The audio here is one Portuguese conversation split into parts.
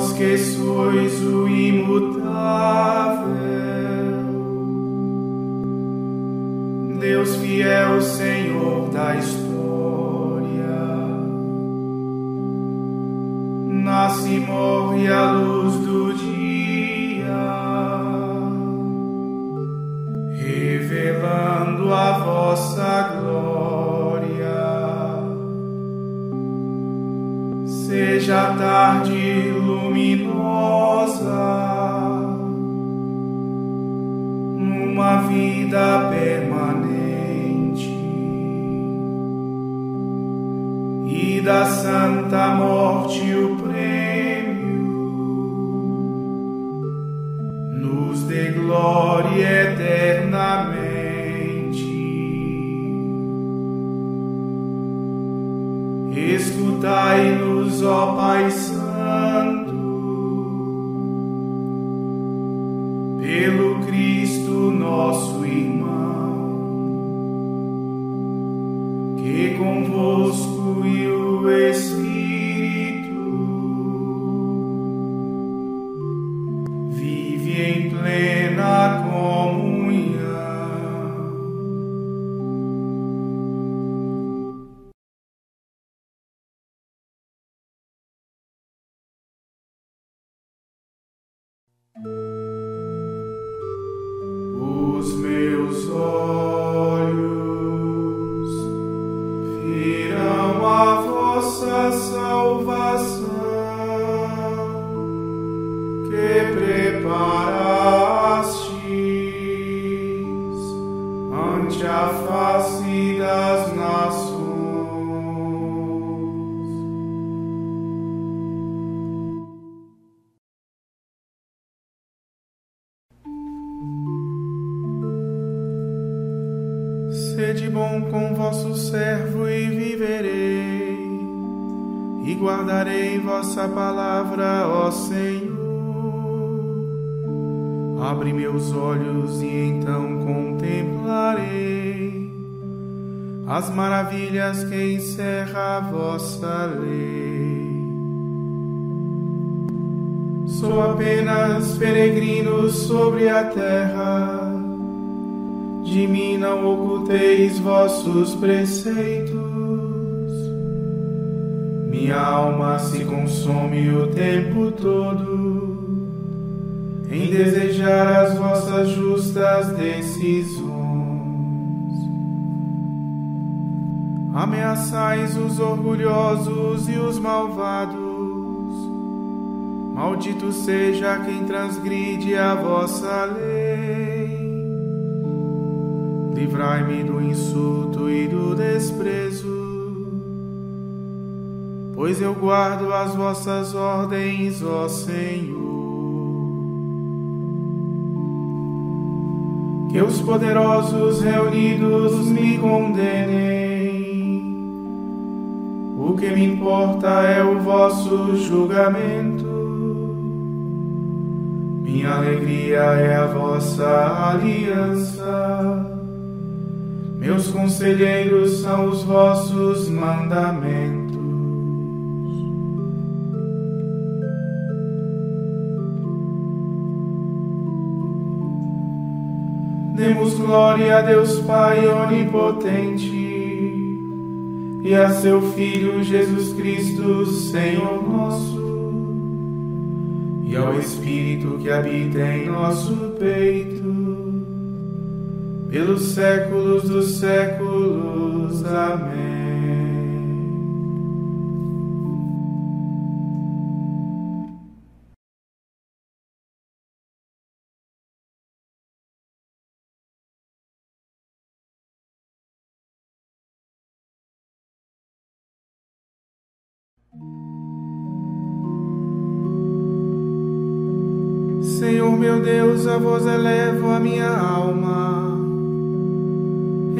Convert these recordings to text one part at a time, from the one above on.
Vós que sois o imutável, Deus fiel, Senhor da história, nasce e morre a luz do dia, revelando a vossa glória. Seja tarde luminosa, numa vida permanente e da santa morte o prêmio, nos dê glória eternamente. Ó Pai Santo, pelo Cristo nosso irmão, que convosco e o Espírito vive em plena vosso servo e viverei, e guardarei vossa palavra, ó Senhor. Abre meus olhos e então contemplarei as maravilhas que encerra a vossa lei. Sou apenas peregrino sobre a terra de mim não oculteis vossos preceitos. Minha alma se consome o tempo todo em desejar as vossas justas decisões. Ameaçais os orgulhosos e os malvados. Maldito seja quem transgride a vossa lei. Livrai-me do insulto e do desprezo, pois eu guardo as vossas ordens, ó Senhor. Que os poderosos reunidos me condenem, o que me importa é o vosso julgamento. Minha alegria é a vossa aliança. Meus conselheiros são os vossos mandamentos. Demos glória a Deus Pai onipotente e a seu Filho Jesus Cristo, Senhor nosso, e ao Espírito que habita em nosso peito pelos séculos dos séculos. Amém. Senhor meu Deus, a vós elevo a minha alma.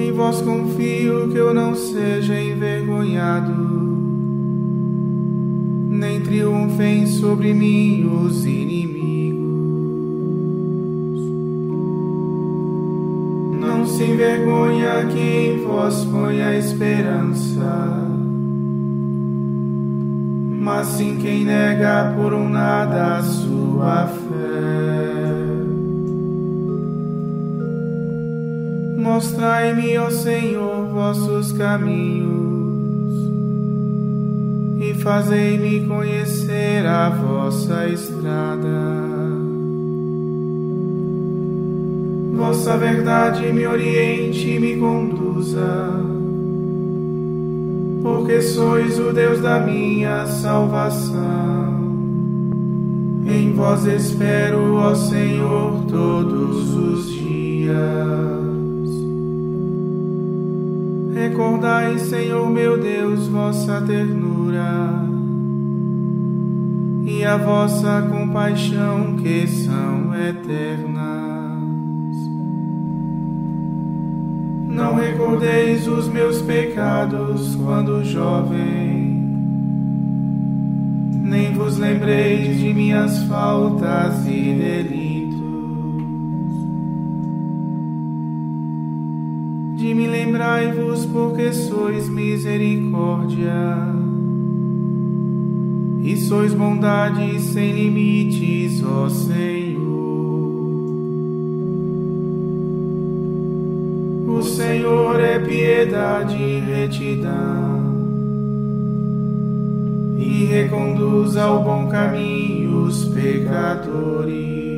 Em vós confio que eu não seja envergonhado, nem triunfem sobre mim os inimigos. Não se envergonha quem em vós põe a esperança mas sim quem nega por um nada a sua fé. Mostrai-me, ó Senhor, vossos caminhos e fazei-me conhecer a vossa estrada. Vossa verdade me oriente e me conduza porque sois o Deus da minha salvação. Em vós espero, ó Senhor, todos os dias. Recordai, Senhor meu Deus, vossa ternura e a vossa compaixão que são eternas. Não recordeis os meus pecados quando jovem, nem vos lembreis de minhas faltas e delitos. De me lembrai-vos, porque sois misericórdia e sois bondade sem limites, ó Senhor. O Senhor é piedade e retidão, e reconduz ao bom caminho os pecadores.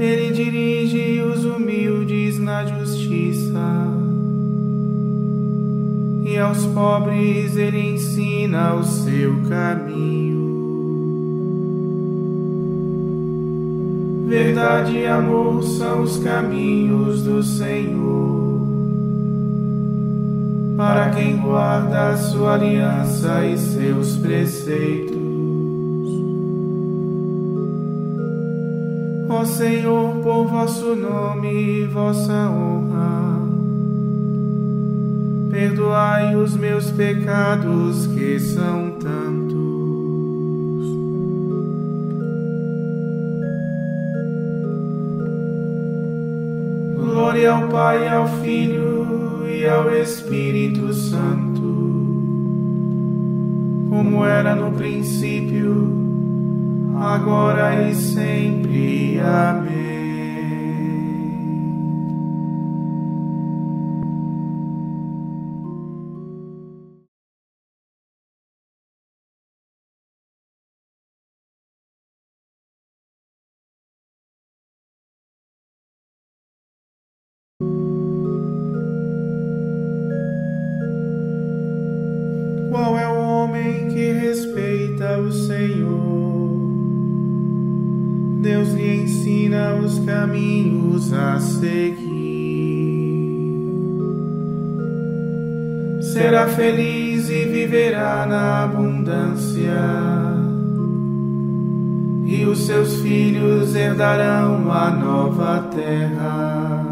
Ele dirige os humildes na justiça, e aos pobres ele ensina o seu caminho. Verdade e amor são os caminhos do Senhor. Para quem guarda sua aliança e seus preceitos. Senhor, por vosso nome e vossa honra, perdoai os meus pecados que são tantos. Glória ao Pai, ao Filho e ao Espírito Santo, como era no princípio, agora e sempre. Amém. Os caminhos a seguir. Será feliz e viverá na abundância, e os seus filhos herdarão a nova terra.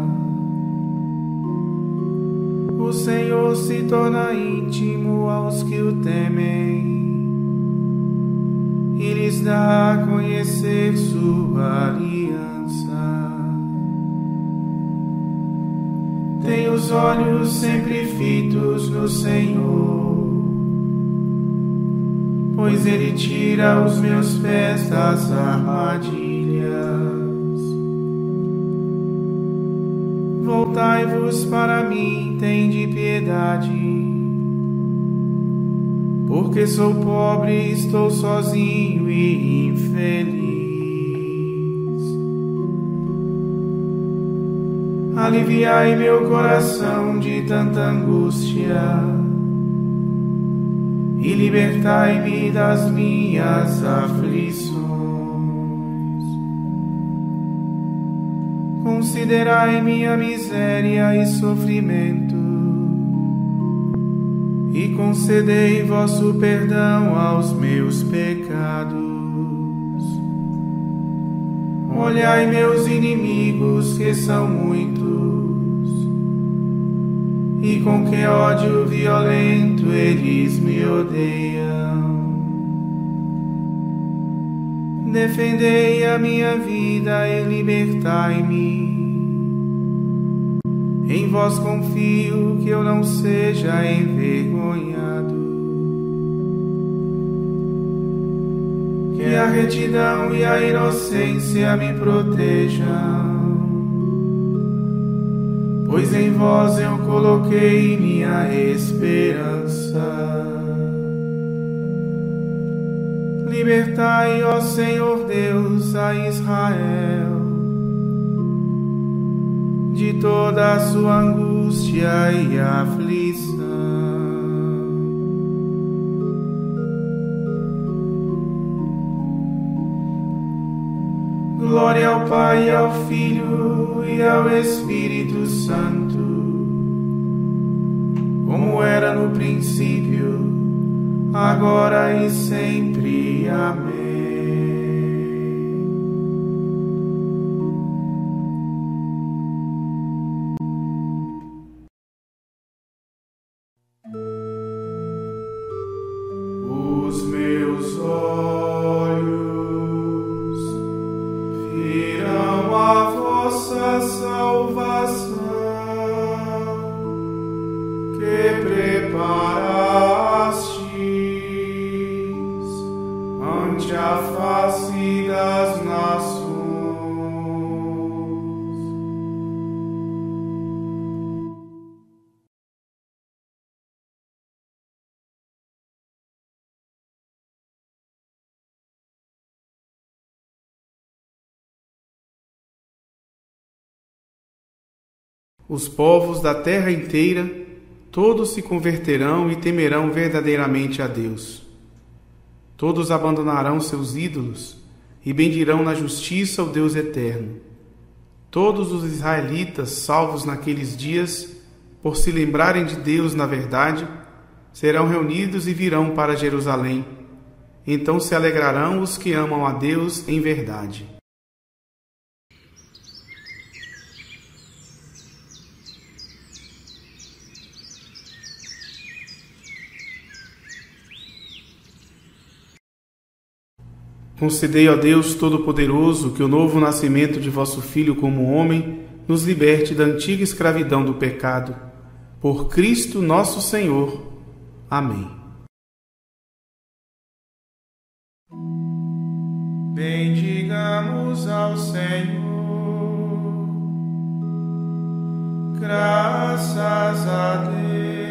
O Senhor se torna íntimo aos que o temem dá conhecer sua aliança. Tem os olhos sempre fitos no Senhor, pois Ele tira os meus pés das armadilhas. voltai-vos para mim, tende piedade. Porque sou pobre, estou sozinho e infeliz. Aliviai meu coração de tanta angústia e libertai-me das minhas aflições. considerai minha miséria e sofrimento, e concedei vosso perdão aos meus pecados. Olhai meus inimigos, que são muitos, e com que ódio violento eles me odeiam. Defendei a minha vida e libertai-me. Em vós confio que eu não seja envergonhado. Que a retidão e a inocência me protejam. Pois em vós eu coloquei minha esperança. Libertai, ó Senhor Deus, a Israel de toda a sua angústia e aflição. Glória ao Pai, ao Filho e ao Espírito Santo, como era no princípio, agora e sempre. Amém. Os povos da terra inteira, todos se converterão e temerão verdadeiramente a Deus. Todos abandonarão seus ídolos e bendirão na justiça o Deus eterno. Todos os israelitas salvos naqueles dias, por se lembrarem de Deus na verdade, serão reunidos e virão para Jerusalém. Então se alegrarão os que amam a Deus em verdade. Concedei, ó Deus Todo-Poderoso, que o novo nascimento de vosso Filho como homem nos liberte da antiga escravidão do pecado. Por Cristo nosso Senhor. Amém. Bendigamos ao Senhor. Graças a Deus.